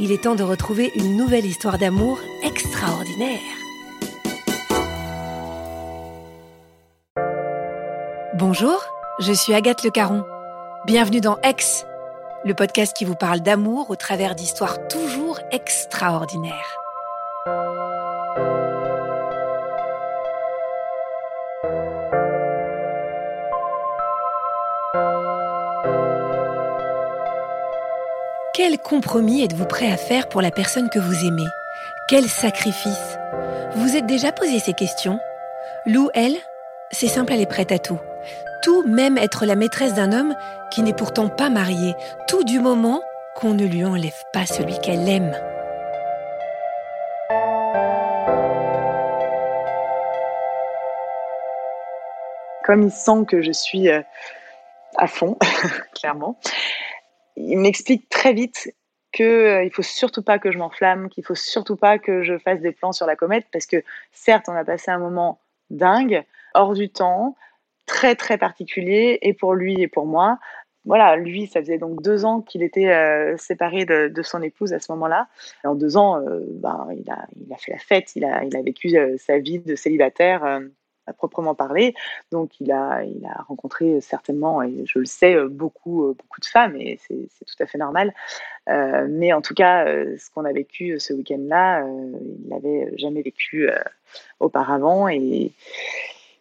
il est temps de retrouver une nouvelle histoire d'amour extraordinaire. Bonjour, je suis Agathe Le Caron. Bienvenue dans Ex, le podcast qui vous parle d'amour au travers d'histoires toujours extraordinaires. Quel compromis êtes-vous prêt à faire pour la personne que vous aimez? Quel sacrifice? Vous êtes déjà posé ces questions? Lou, elle, c'est simple, elle est prête à tout. Tout, même être la maîtresse d'un homme qui n'est pourtant pas marié. Tout du moment qu'on ne lui enlève pas celui qu'elle aime. Comme il sent que je suis euh, à fond, clairement, il m'explique très vite qu'il euh, il faut surtout pas que je m'enflamme, qu'il faut surtout pas que je fasse des plans sur la comète, parce que certes, on a passé un moment dingue, hors du temps, très très particulier, et pour lui et pour moi. Voilà, lui, ça faisait donc deux ans qu'il était euh, séparé de, son épouse à ce moment-là. En deux ans, euh, ben, il, a, fait la fête, il a, il a vécu sa vie de célibataire proprement parler. Donc, il a, il a rencontré certainement, et je le sais, beaucoup, beaucoup de femmes, et c'est tout à fait normal. Euh, mais en tout cas, euh, ce qu'on a vécu ce week-end-là, euh, il n'avait jamais vécu auparavant, et,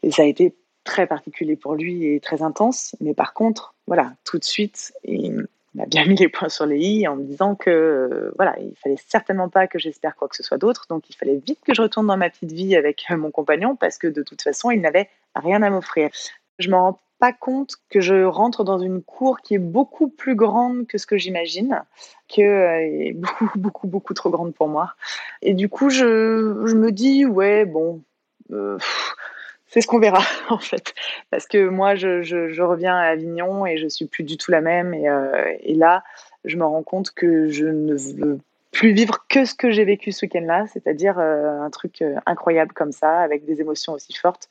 et, ça a été très particulier pour lui et très intense. Mais par contre, voilà, tout de suite, il, m'a bien mis les points sur les i en me disant que euh, voilà, il fallait certainement pas que j'espère quoi que ce soit d'autre, donc il fallait vite que je retourne dans ma petite vie avec euh, mon compagnon parce que de toute façon, il n'avait rien à m'offrir. Je me rends pas compte que je rentre dans une cour qui est beaucoup plus grande que ce que j'imagine, que euh, est beaucoup beaucoup beaucoup trop grande pour moi. Et du coup, je, je me dis ouais bon. Euh, c'est ce qu'on verra en fait, parce que moi je, reviens à Avignon et je suis plus du tout la même et, euh, et, là je me rends compte que je ne veux plus vivre que ce que j'ai vécu ce week-end-là, c'est-à-dire euh, un truc euh, incroyable comme ça, avec des émotions aussi fortes,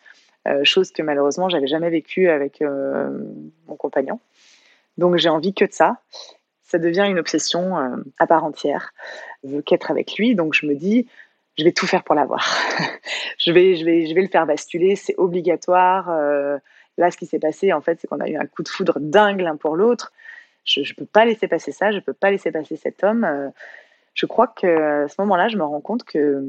chose que malheureusement j'avais jamais vécu avec mon compagnon. Donc j'ai envie que de ça. Ça devient une obsession à part entière. Je veux qu'être avec lui, donc je me dis je vais tout faire pour l'avoir. je, vais, je, vais, je vais le faire basculer, c'est obligatoire. Euh, là, ce qui s'est passé, en fait, c'est qu'on a eu un coup de foudre dingue l'un pour l'autre. Je ne peux pas laisser passer ça, je ne peux pas laisser passer cet homme. Euh, je crois qu'à ce moment-là, je me rends compte que,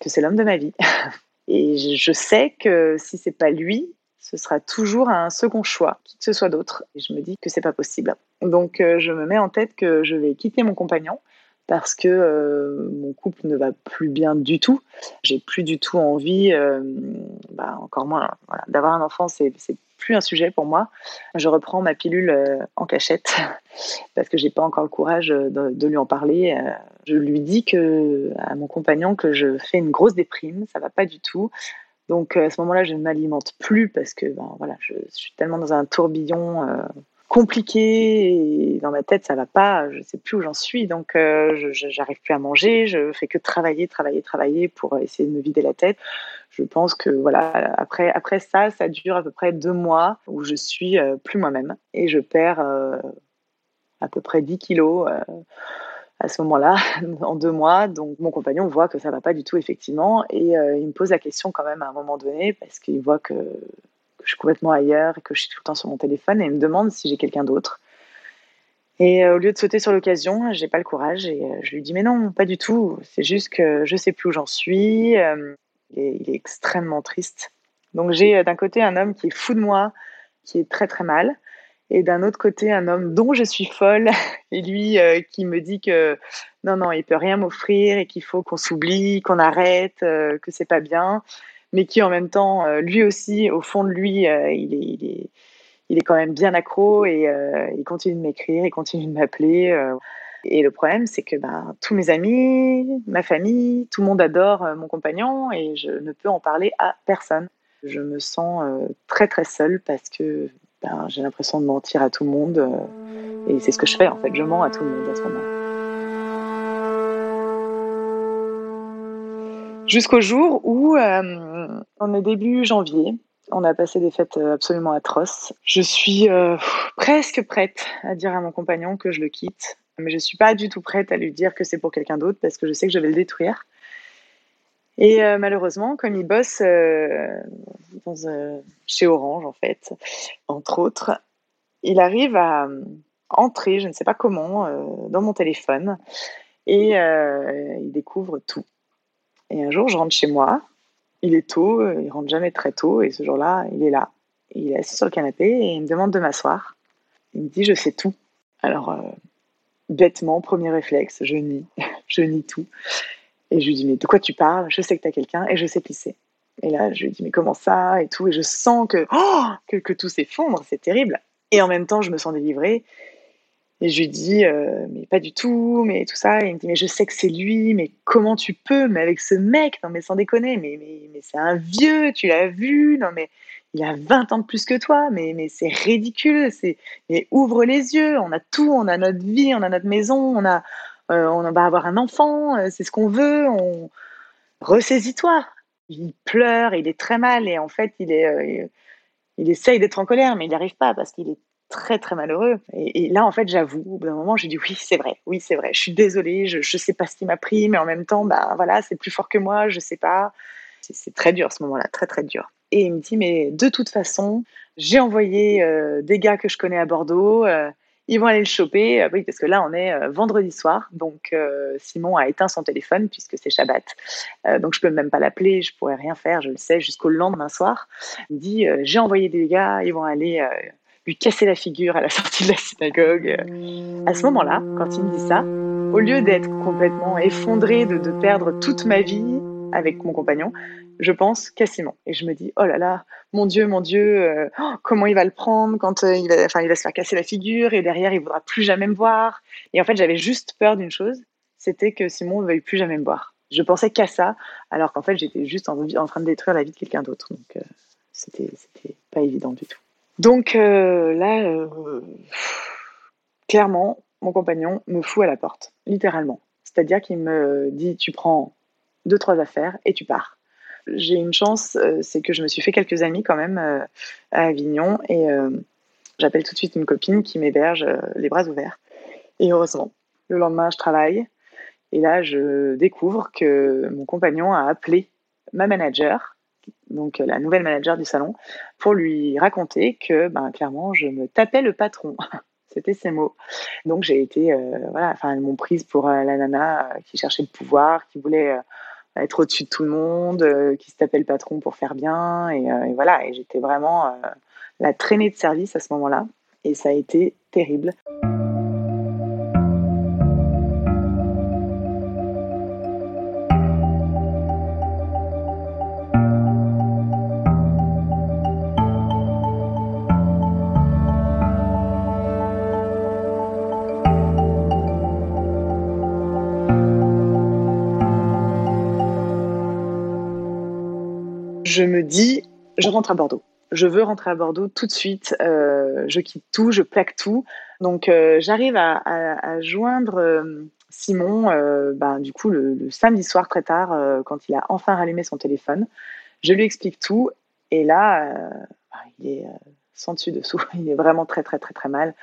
que c'est l'homme de ma vie. Et je, sais que si c'est pas lui, ce sera toujours un second choix, qui que ce soit d'autre. Et je me dis que c'est pas possible. Donc, euh, je me mets en tête que je vais quitter mon compagnon parce que euh, mon couple ne va plus bien du tout. J'ai plus du tout envie, euh, bah, encore moins, d'avoir un enfant, c'est plus un sujet pour moi. Je reprends ma pilule euh, en cachette parce que j'ai pas encore le courage de, lui en parler. Je lui dis à mon compagnon que je fais une grosse déprime, ça va pas du tout. Donc à ce moment-là, je ne m'alimente plus parce que ben, voilà, je, suis tellement dans un tourbillon compliqué et dans ma tête ça va pas, je sais plus où j'en suis, donc je j'arrive plus à manger, je fais que travailler, travailler, travailler pour essayer de me vider la tête. Je pense que voilà, après après ça, ça dure à peu près deux mois où je suis plus moi-même et je perds à peu près 10 kilos à ce moment-là, en deux mois. Donc mon compagnon voit que ça va pas du tout effectivement et euh, il me pose la question quand même à un moment donné parce qu'il voit que, je suis complètement ailleurs et que je suis tout le temps sur mon téléphone et il me demande si j'ai quelqu'un d'autre. Et euh, au lieu de sauter sur l'occasion, j'ai pas le courage et euh, je lui dis mais non, pas du tout. C'est juste que je sais plus où j'en suis. il est extrêmement triste. Donc j'ai d'un côté un homme qui est fou de moi, qui est très très mal et d'un autre côté un homme dont je suis folle et lui euh, qui me dit que non non il peut rien m'offrir et qu'il faut qu'on s'oublie qu'on arrête euh, que c'est pas bien mais qui en même temps euh, lui aussi au fond de lui il est, il, est, il, est, quand même bien accro et il continue de m'écrire il continue de m'appeler et le problème c'est que ben, tous mes amis ma famille tout le monde adore mon compagnon et je ne peux en parler à personne je me sens très très seule parce que ben, j'ai l'impression de mentir à tout le monde. Euh, et c'est ce que je fais en fait, je mens à tout le monde à ce moment. Jusqu'au jour où euh, on est début janvier, on a passé des fêtes euh, absolument atroces. Je suis presque prête à dire à mon compagnon que je le quitte, mais je suis pas du tout prête à lui dire que c'est pour quelqu'un d'autre parce que je sais que je vais le détruire. Et euh, malheureusement, comme il bosse euh, dans, euh, chez Orange, en fait, entre autres, il arrive à entrer, je ne sais pas comment, dans mon téléphone et il découvre tout. Et un jour, je rentre chez moi, il est tôt, il rentre jamais très tôt, et ce jour-là, il est là. Il est assis sur le canapé et il me demande de m'asseoir. Il me dit, je sais tout. Alors, bêtement, premier réflexe, je nie, je nie tout. Et je lui dis, mais de quoi tu parles? Je sais que tu as quelqu'un et je sais qui c'est. Et là, je lui dis, mais comment ça? Et tout. Et je sens que, oh, que, que, tout s'effondre, c'est terrible. Et en même temps, je me sens délivrée. Et je lui dis, euh, mais pas du tout, mais tout ça. Il me dit, mais je sais que c'est lui, mais comment tu peux Mais avec ce mec, non, mais sans déconner, mais, c'est un vieux, tu l'as vu, non, mais il a 20 ans de plus que toi, mais, c'est ridicule. C'est, mais ouvre les yeux, on a tout, on a notre vie, on a notre maison, on a, euh, va avoir un enfant, euh, c'est ce qu'on veut, on... ressaisis-toi. Il pleure, il est très mal et en fait, il, est, il essaye d'être en colère, mais il n'y arrive pas parce qu'il est très très malheureux. Et, là, en fait, j'avoue, au bout d'un moment, j'ai dit oui, c'est vrai, oui, c'est vrai, je suis désolée, je ne sais pas ce qui m'a pris, mais en même temps, bah, voilà, c'est plus fort que moi, je ne sais pas. C'est très dur ce moment-là, très très dur. Et il me dit, mais de toute façon, j'ai envoyé des gars que je connais à Bordeaux, ils vont aller le choper, euh, oui, parce que là, on est euh, vendredi soir, donc euh, Simon a éteint son téléphone puisque c'est Shabbat, donc je peux même pas l'appeler, je pourrais rien faire, je le sais, jusqu'au lendemain soir. Il me dit, j'ai envoyé des gars, ils vont aller lui casser la figure à la sortie de la synagogue. À ce moment-là, quand il me dit ça, au lieu d'être complètement effondré, de, de perdre toute ma vie avec mon compagnon, je pense qu'à Simon. Et je me dis, oh là là, mon Dieu, mon Dieu, euh, oh, comment il va le prendre quand euh, il, va, enfin, il va se faire casser la figure et derrière, il ne voudra plus jamais me voir. Et en fait, j'avais juste peur d'une chose, c'était que Simon ne veuille plus jamais me voir. Je pensais qu'à ça, alors qu'en fait, j'étais juste en, train de détruire la vie de quelqu'un d'autre. Donc, euh, c'était, c'était pas évident du tout. Donc là, clairement, mon compagnon me fout à la porte, littéralement. C'est-à-dire qu'il me dit, tu prends deux, trois affaires et tu pars. J'ai une chance, euh, c'est que je me suis fait quelques amis quand même euh, à Avignon et euh, j'appelle tout de suite une copine qui m'héberge les bras ouverts. Et heureusement, le lendemain, je travaille et là, je découvre que mon compagnon a appelé ma manager, donc la nouvelle manager du salon, pour lui raconter que, ben, clairement, je me tapais le patron. C'était ses mots. Donc j'ai été, voilà, enfin, elles m'ont prise pour la nana qui cherchait le pouvoir, qui voulait être au-dessus de tout le monde, euh, qui se tapait le patron pour faire bien. Et, euh, voilà, et j'étais vraiment euh, la traînée de service à ce moment-là. Et ça a été terrible. Je me dis, je rentre à Bordeaux. Je veux rentrer à Bordeaux tout de suite. Euh, je quitte tout, je plaque tout. Donc, euh, j'arrive à, joindre euh, Simon, ben, du coup, le, samedi soir très tard, quand il a enfin rallumé son téléphone. Je lui explique tout. Et là, ben, il est sans dessus dessous. Il est vraiment très, très, très, très mal.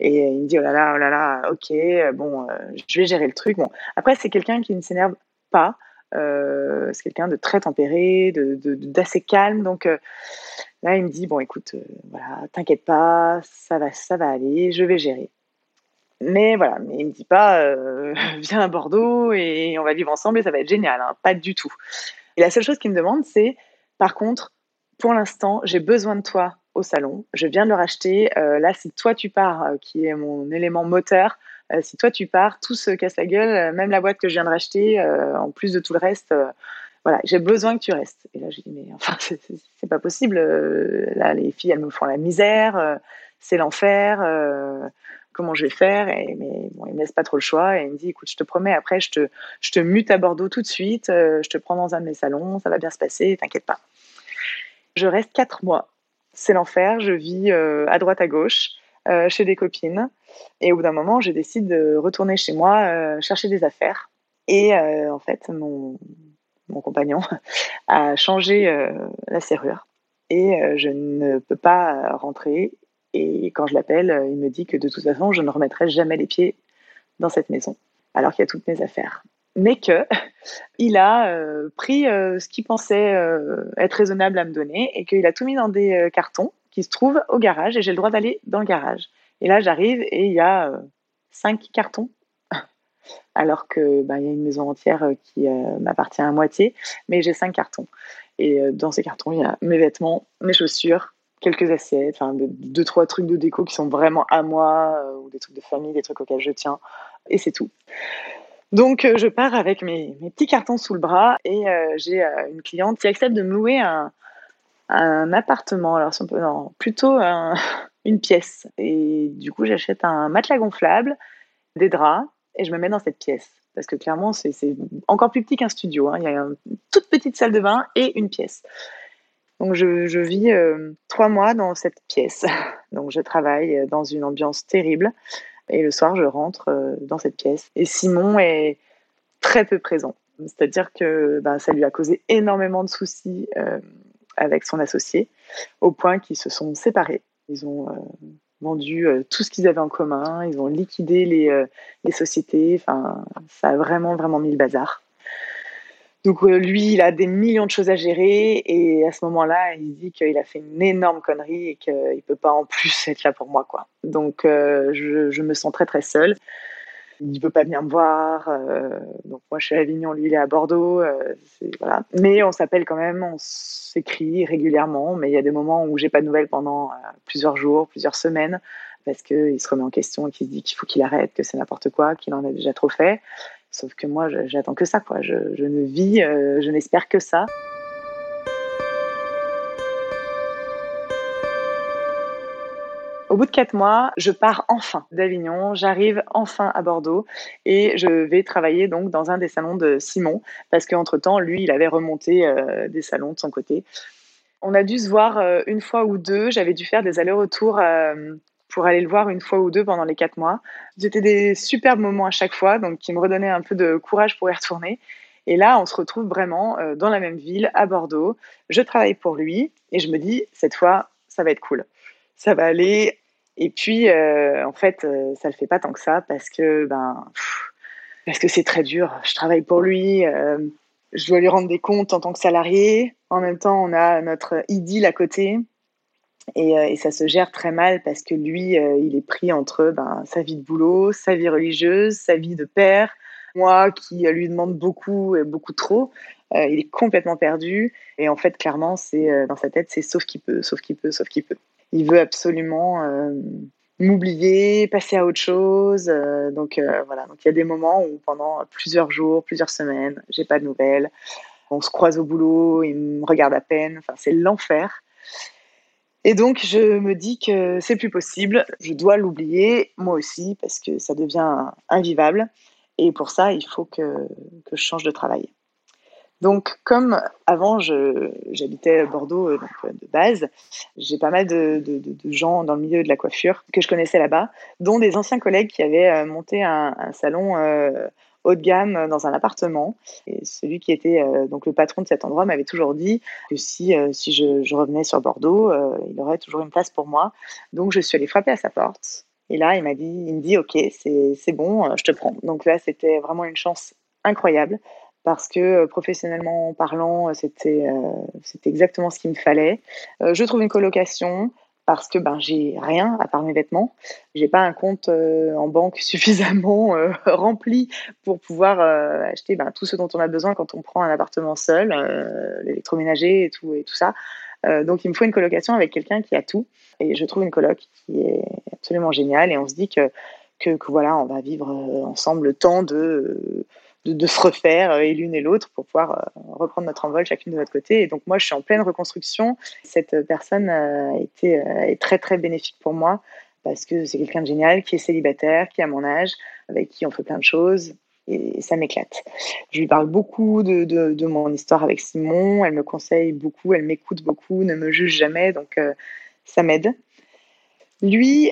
Et il me dit, oh là là, oh là là, ok, bon, je vais gérer le truc. Bon, après, c'est quelqu'un qui ne s'énerve pas. Euh, c'est quelqu'un de très tempéré, d'assez de, calme. Donc euh, là, il me dit bon, écoute, euh, voilà, t'inquiète pas, ça va, ça va aller, je vais gérer. Mais voilà, mais il me dit pas viens à Bordeaux et on va vivre ensemble et ça va être génial, hein, pas du tout. Et la seule chose qu'il me demande, c'est par contre, pour l'instant, j'ai besoin de toi au salon. Je viens de le racheter. là, si toi tu pars, qui est mon élément moteur, euh, si toi tu pars, tout se casse la gueule, euh, même la boîte que je viens de racheter, euh, en plus de tout le reste voilà, j'ai besoin que tu restes. Et là, je dis, mais enfin, c'est pas possible. Là, les filles, elles me font la misère, c'est l'enfer. comment je vais faire? Et, Mais bon, il me laisse pas trop le choix et il me dit, écoute, je te promets, après, je te, je te mute à Bordeaux tout de suite, je te prends dans un de mes salons, ça va bien se passer, t'inquiète pas. Je reste quatre mois. C'est l'enfer, je vis à droite à gauche. Euh, chez des copines. Et au bout d'un moment, je décide de retourner chez moi euh, chercher des affaires. Et euh, en fait, mon, compagnon a changé la serrure et je ne peux pas rentrer. Et quand je l'appelle, il me dit que de toute façon, je ne remettrai jamais les pieds dans cette maison, alors qu'il y a toutes mes affaires. Mais que il a pris ce qu'il pensait être raisonnable à me donner et qu'il a tout mis dans des cartons se trouve au garage et j'ai le droit d'aller dans le garage. Et là, j'arrive et il y a euh, cinq cartons, alors que ben, il y a une maison entière euh, qui euh, m'appartient à moitié, mais j'ai cinq cartons. Et dans ces cartons, il y a mes vêtements, mes chaussures, quelques assiettes, enfin deux trois trucs de déco qui sont vraiment à moi ou des trucs de famille, des trucs auxquels je tiens, et c'est tout. Donc je pars avec mes, mes, petits cartons sous le bras et j'ai une cliente qui accepte de me louer un, un appartement, alors non, plutôt une pièce. Et du coup, j'achète un matelas gonflable, des draps, et je me mets dans cette pièce. Parce que clairement, c'est encore plus petit qu'un studio. Hein. Il y a une toute petite salle de bain et une pièce. Donc, je, vis euh, trois mois dans cette pièce. Donc, je travaille dans une ambiance terrible. Et le soir, je rentre euh, dans cette pièce. Et Simon est très peu présent. C'est-à-dire que bah, ça lui a causé énormément de soucis. Euh, avec son associé, au point qu'ils se sont séparés. Ils ont euh, vendu euh, tout ce qu'ils avaient en commun, ils ont liquidé les, euh, les, sociétés, enfin, ça a vraiment, vraiment mis le bazar. Donc lui, il a des millions de choses à gérer et à ce moment-là, il dit qu'il a fait une énorme connerie et qu'il ne peut pas en plus être là pour moi. Quoi. Donc je, je, me sens très très seule il ne peut pas venir me voir. Euh, donc moi, je suis à Avignon, lui, il est à Bordeaux. Euh, voilà. Mais on s'appelle quand même, on s'écrit régulièrement. Mais il y a des moments où j'ai pas de nouvelles pendant euh, plusieurs jours, plusieurs semaines, parce qu'il se remet en question et qu'il se dit qu'il faut qu'il arrête, que c'est n'importe quoi, qu'il en a déjà trop fait. Sauf que moi, j'attends que ça. Quoi. Je ne vis, je n'espère que ça. Au bout de quatre mois, je pars enfin d'Avignon, j'arrive enfin à Bordeaux et je vais travailler donc dans un des salons de Simon parce qu'entre temps, lui, il avait remonté euh, des salons de son côté. On a dû se voir euh, une fois ou deux. J'avais dû faire des allers-retours euh, pour aller le voir une fois ou deux pendant les quatre mois. C'était des superbes moments à chaque fois, donc qui me redonnaient un peu de courage pour y retourner. Et là, on se retrouve vraiment dans la même ville, à Bordeaux. Je travaille pour lui et je me dis, cette fois, ça va être cool ça va aller. Et puis, euh, en fait, euh, ça le fait pas tant que ça parce que ben, parce que c'est très dur. Je travaille pour lui, euh, je dois lui rendre des comptes en tant que salarié. En même temps, on a notre idylle à côté. Et, et ça se gère très mal parce que lui, il est pris entre ben, sa vie de boulot, sa vie religieuse, sa vie de père. Moi, qui lui demande beaucoup et beaucoup trop, il est complètement perdu. Et en fait, clairement, c'est dans sa tête, c'est sauf qu'il peut, sauf qu'il peut, sauf qu'il peut il veut absolument euh, m'oublier, passer à autre chose. Euh, donc euh, voilà, donc il y a des moments où pendant plusieurs jours, plusieurs semaines, j'ai pas de nouvelles. On se croise au boulot, il me regarde à peine. Enfin, c'est l'enfer. Et donc je me dis que c'est plus possible. Je dois l'oublier, moi aussi, parce que ça devient invivable. Et pour ça, il faut que, que je change de travail. Donc, comme avant, j'habitais Bordeaux donc, de base, j'ai pas mal de, gens dans le milieu de la coiffure que je connaissais là-bas, dont des anciens collègues qui avaient monté un, salon haut de gamme euh, dans un appartement. Et celui qui était euh, donc le patron de cet endroit m'avait toujours dit que si, euh, si je, revenais sur Bordeaux, il aurait toujours une place pour moi. Donc je suis allée frapper à sa porte. Et là, il m'a dit, il me dit, ok, c'est bon, je te prends. Donc là, c'était vraiment une chance incroyable parce que professionnellement parlant, c'était c'était exactement ce qu'il me fallait. je trouve une colocation parce que ben j'ai rien à part mes vêtements. J'ai pas un compte euh, en banque suffisamment euh, rempli pour pouvoir euh, acheter ben, tout ce dont on a besoin quand on prend un appartement seul, l'électroménager et tout et tout ça. donc il me faut une colocation avec quelqu'un qui a tout et je trouve une coloc qui est absolument géniale et on se dit que que, voilà on va vivre ensemble le temps de se refaire et l'une et l'autre pour pouvoir reprendre notre envol chacune de notre côté. Et donc moi, je suis en pleine reconstruction. Cette personne a été est très très bénéfique pour moi parce que c'est quelqu'un de génial qui est célibataire, qui a mon âge, avec qui on fait plein de choses et ça m'éclate. Je lui parle beaucoup de, de, mon histoire avec Simon, elle me conseille beaucoup, elle m'écoute beaucoup, ne me juge jamais, donc ça m'aide. Lui,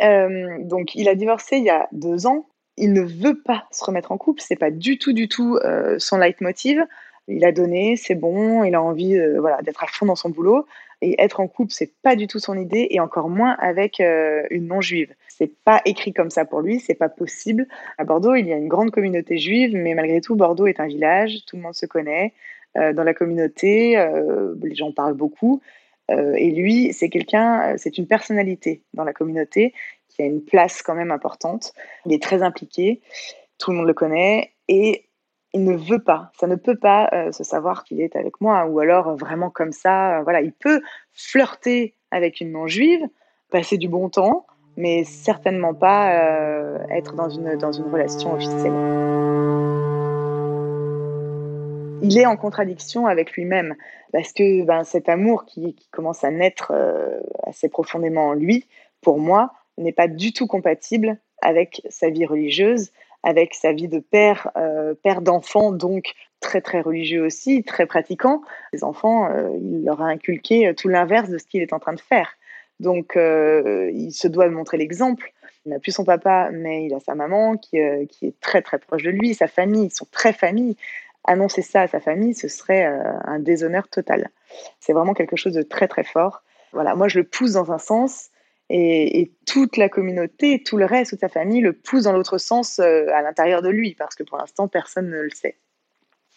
donc il a divorcé il y a deux ans, il ne veut pas se remettre en couple, c'est pas du tout, du tout euh, son leitmotiv. Il a donné, c'est bon, il a envie euh, voilà, d'être à fond dans son boulot. Et être en couple, c'est pas du tout son idée, et encore moins avec euh, une non-juive. C'est pas écrit comme ça pour lui, c'est pas possible. À Bordeaux, il y a une grande communauté juive, mais malgré tout, Bordeaux est un village, tout le monde se connaît. dans la communauté, les gens parlent beaucoup. et lui, c'est quelqu'un, c'est une personnalité dans la communauté qui a une place quand même importante. Il est très impliqué, tout le monde le connaît et il ne veut pas, ça ne peut pas euh, se savoir qu'il est avec moi ou alors euh, vraiment comme ça. Euh, voilà, il peut flirter avec une non-juive, passer du bon temps, mais certainement pas être dans une, dans une relation officielle. Il est en contradiction avec lui-même parce que ben, cet amour qui commence à naître assez profondément en lui, pour moi, n'est pas du tout compatible avec sa vie religieuse, avec sa vie de père, euh, père d'enfant, donc très très religieux aussi, très pratiquant. Les enfants, euh, il leur a inculqué tout l'inverse de ce qu'il est en train de faire. Donc euh, il se doit montrer l'exemple. Il n'a plus son papa, mais il a sa maman qui, qui, est très très proche de lui, sa famille, ils sont très famille. Annoncer ça à sa famille, ce serait un déshonneur total. C'est vraiment quelque chose de très très fort. Voilà, moi je le pousse dans un sens, et, toute la communauté, tout le reste, toute sa famille le pousse dans l'autre sens euh, à l'intérieur de lui, parce que pour l'instant, personne ne le sait.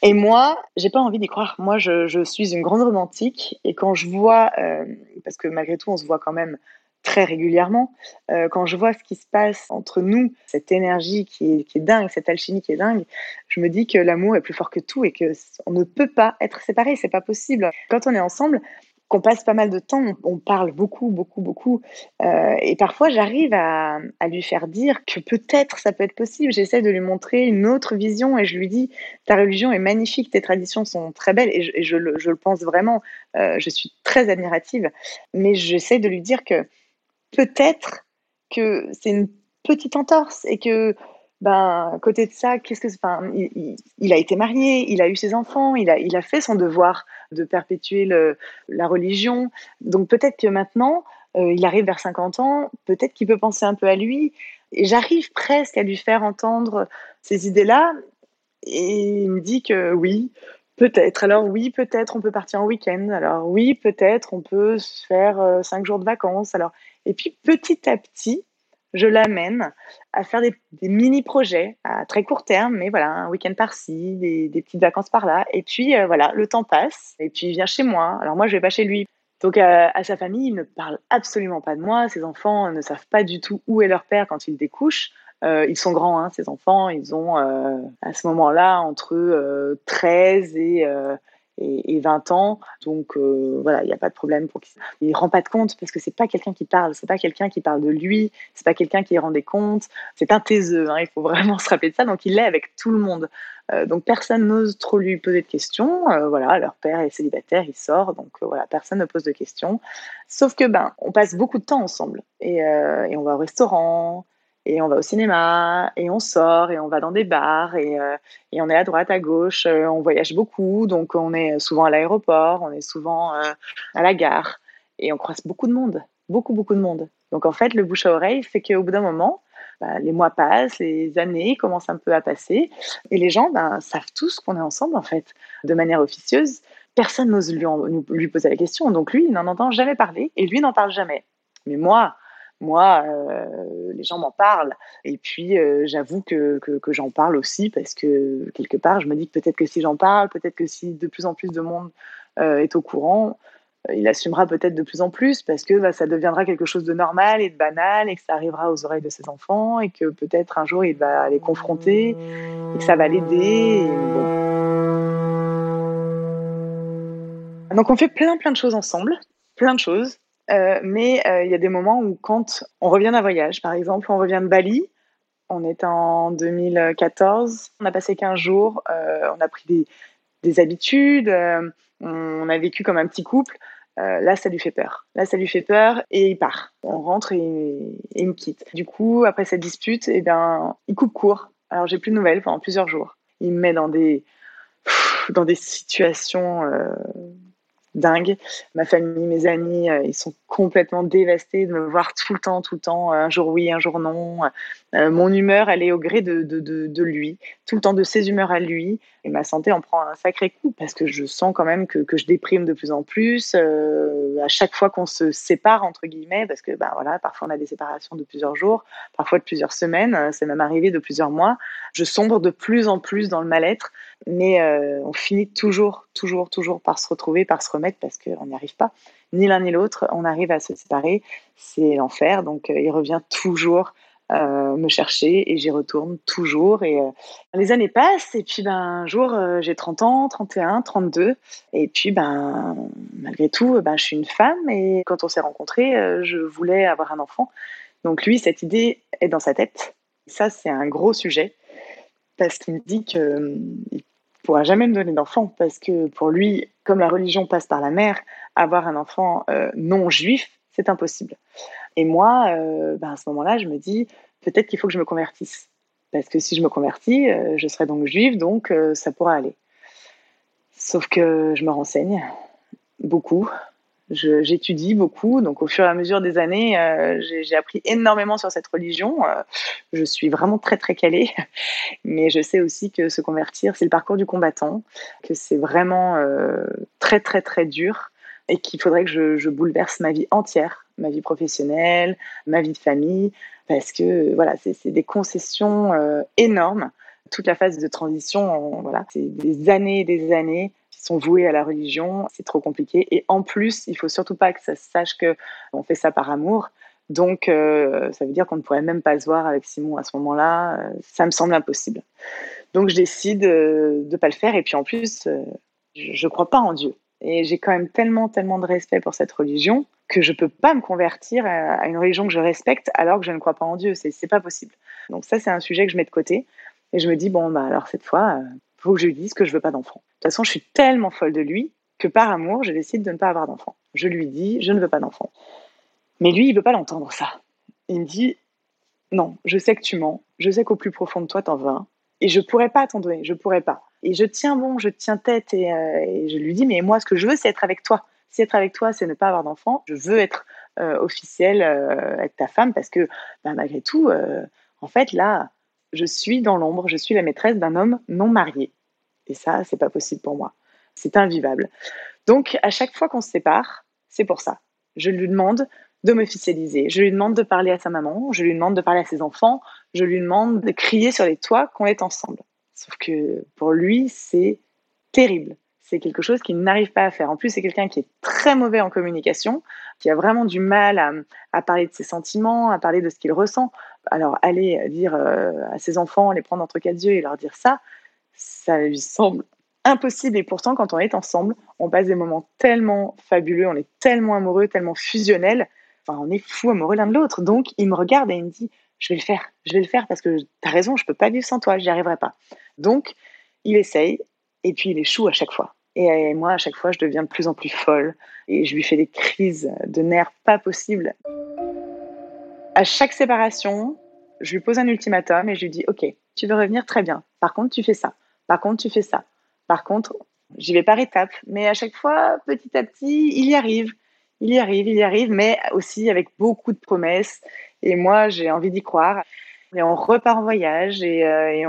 Et moi, j'ai pas envie d'y croire. Moi, je, suis une grande romantique, et quand je vois, euh, parce que malgré tout, on se voit quand même très régulièrement, euh, quand je vois ce qui se passe entre nous, cette énergie qui est, dingue, cette alchimie qui est dingue, je me dis que l'amour est plus fort que tout et que on ne peut pas être séparés, c'est pas possible. Quand on est ensemble, qu'on passe pas mal de temps, on, parle beaucoup, beaucoup, beaucoup. Euh, et parfois, j'arrive à, lui faire dire que peut-être ça peut être possible. J'essaie de lui montrer une autre vision et je lui dis ta religion est magnifique, tes traditions sont très belles et je, le, pense vraiment. Euh, je suis très admirative, mais j'essaie de lui dire que peut-être que c'est une petite entorse et que ben, à côté de ça, qu'est-ce que, enfin, il, a été marié, il a eu ses enfants, il a, il a fait son devoir de perpétuer la religion. Donc peut-être que maintenant, euh, il arrive vers 50 ans, peut-être qu'il peut penser un peu à lui. Et j'arrive presque à lui faire entendre ces idées-là. Et il me dit que oui, peut-être. Alors oui, peut-être on peut partir en week-end. Alors oui, peut-être on peut se faire euh, cinq jours de vacances. Alors et puis petit à petit, je l'amène à faire des, mini-projets à très court terme, mais voilà, un week-end par-ci, des, petites vacances par-là. Et puis euh, voilà, le temps passe, et puis il vient chez moi. Alors moi, je vais pas chez lui. Donc à, sa famille, il ne parle absolument pas de moi. Ses enfants ne savent pas du tout où est leur père quand ils découchent. Euh, ils sont grands, hein, ces enfants. Ils ont euh, à ce moment-là entre 13 et et, 20 ans. Donc euh, voilà, il n'y a pas de problème pour qu'il il rend pas de compte parce que c'est pas quelqu'un qui parle, c'est pas quelqu'un qui parle de lui, c'est pas quelqu'un qui rend des comptes. C'est un taiseux, hein, il faut vraiment se rappeler de ça. Donc il l'est avec tout le monde. Euh, donc personne n'ose trop lui poser de questions. Euh, voilà, leur père est célibataire, il sort, donc voilà, personne ne pose de questions. Sauf que ben, on passe beaucoup de temps ensemble et, et on va au restaurant. Et on va au cinéma, et on sort, et on va dans des bars, et, euh, et on est à droite, à gauche, euh, on voyage beaucoup, donc on est souvent à l'aéroport, on est souvent euh, à la gare, et on croise beaucoup de monde, beaucoup, beaucoup de monde. Donc en fait, le bouche à oreille fait qu'au bout d'un moment, bah, les mois passent, les années commencent un peu à passer, et les gens ben, savent tous qu'on est ensemble, en fait, de manière officieuse. Personne n'ose lui, lui poser la question, donc lui, il n'en entend jamais parler, et lui n'en parle jamais. Mais moi, moi, euh, les gens m'en parlent. Et puis, euh, j'avoue que, que, j'en parle aussi parce que quelque part, je me dis que peut-être que si j'en parle, peut-être que si de plus en plus de monde euh, est au courant, il assumera peut-être de plus en plus parce que bah, ça deviendra quelque chose de normal et de banal et que ça arrivera aux oreilles de ses enfants et que peut-être un jour il va les confronter et que ça va l'aider. Donc on fait plein plein de choses ensemble, plein de choses. Euh, mais euh, il y a des moments où quand on revient d'un voyage, par exemple, on revient de Bali, on est en 2014, on a passé 15 jours, euh, on a pris des, des habitudes, on a vécu comme un petit couple. là, ça lui fait peur. Là, ça lui fait peur et il part. On rentre et, il me quitte. Du coup, après cette dispute, eh il coupe court. Alors, j'ai plus de nouvelles pendant plusieurs jours. Il me met dans des, dans des situations dingue. Ma famille, mes amis, euh, ils sont complètement dévastés de me voir tout le temps, tout le temps, un jour oui, un jour non. Euh, mon humeur, elle est au gré de, de, de, lui, tout le temps de ses humeurs à lui. Et ma santé en prend un sacré coup parce que je sens quand même que, que je déprime de plus en plus. Euh, à chaque fois qu'on se sépare, entre guillemets, parce que ben, voilà, parfois on a des séparations de plusieurs jours, parfois de plusieurs semaines, c'est même arrivé de plusieurs mois, je sombre de plus en plus dans le mal-être mais euh, on finit toujours, toujours, toujours par se retrouver, par se remettre parce qu'on n'y arrive pas. Ni l'un ni l'autre, on arrive à se séparer. C'est l'enfer. Donc, euh, il revient toujours euh, me chercher et j'y retourne toujours. Et les années passent. Et puis, ben, un jour, j'ai 30 ans, 31, 32. Et puis, ben, malgré tout, ben, je suis une femme. Et quand on s'est rencontrés, je voulais avoir un enfant. Donc, lui, cette idée est dans sa tête. Ça, c'est un gros sujet parce qu'il me dit qu'il pourra jamais me donner d'enfant parce que pour lui, comme la religion passe par la mère, avoir un enfant euh, non juif, c'est impossible. Et moi, euh, ben, à ce moment-là, je me dis peut-être qu'il faut que je me convertisse. Parce que si je me convertis, euh, je serai donc juive, donc ça pourra aller. Sauf que je me renseigne beaucoup, j'étudie beaucoup, donc au fur et à mesure des années, euh, j'ai appris énormément sur cette religion. Euh, je suis vraiment très très calée, mais je sais aussi que se convertir, c'est le parcours du combattant, que c'est vraiment euh, très très très dur et qu'il faudrait que je, bouleverse ma vie entière, ma vie professionnelle, ma vie de famille, parce que voilà, c'est des concessions énormes. Toute la phase de transition, voilà, c'est des années et des années sont voués à la religion, c'est trop compliqué. Et en plus, il faut surtout pas que ça sache que on fait ça par amour. Donc, euh, ça veut dire qu'on ne pourrait même pas se voir avec Simon à ce moment-là. Euh, ça me semble impossible. Donc, je décide euh, de ne pas le faire. Et puis, en plus, je ne crois pas en Dieu. Et j'ai quand même tellement, tellement de respect pour cette religion que je ne peux pas me convertir à une religion que je respecte alors que je ne crois pas en Dieu. C'est pas possible. Donc, ça, c'est un sujet que je mets de côté. Et je me dis, bon, bah, alors cette fois, faut que je lui dise que je veux pas d'enfant. De toute façon, je suis tellement folle de lui que par amour, je décide de ne pas avoir d'enfant. Je lui dis, je ne veux pas d'enfant. Mais lui, il veut pas l'entendre, ça. Il me dit, non, je sais que tu mens, je sais qu'au plus profond de toi, t'en veux et je pourrais pas t'en donner, je pourrais pas. Et je tiens bon, je tiens tête, et, euh, je lui dis, mais moi, ce que je veux, c'est être avec toi. Si être avec toi, c'est ne pas avoir d'enfant, je veux être euh, officiel euh, avec ta femme, parce que bah, malgré tout, en fait, là, je suis dans l'ombre, je suis la maîtresse d'un homme non marié. Et ça, c'est pas possible pour moi. C'est invivable. Donc, à chaque fois qu'on se sépare, c'est pour ça. Je lui demande de m'officialiser. Je lui demande de parler à sa maman, je lui demande de parler à ses enfants, je lui demande de crier sur les toits qu'on est ensemble. Sauf que pour lui, c'est terrible. C'est quelque chose qu'il n'arrive pas à faire. En plus, c'est quelqu'un qui est très mauvais en communication, qui a vraiment du mal à, parler de ses sentiments, à parler de ce qu'il ressent. Alors, aller dire euh, à ses enfants, les prendre entre quatre yeux et leur dire ça, ça lui semble impossible. Et pourtant, quand on est ensemble, on passe des moments tellement fabuleux, on est tellement amoureux, tellement fusionnels. Enfin, on est fou amoureux l'un de l'autre. Donc, il me regarde et il me dit Je vais le faire, je vais le faire parce que tu as raison, je peux pas vivre sans toi, j'y arriverai pas. Donc, il essaye et puis il échoue à chaque fois. Et moi, à chaque fois, je deviens de plus en plus folle et je lui fais des crises de nerfs pas possibles. À chaque séparation, je lui pose un ultimatum et je lui dis Ok, tu veux revenir Très bien. Par contre, tu fais ça. Par contre, tu fais ça. Par contre, j'y vais par étapes, mais à chaque fois, petit à petit, il y arrive. Il y arrive, il y arrive, mais aussi avec beaucoup de promesses. Et moi, j'ai envie d'y croire. Et on repart en voyage et, euh,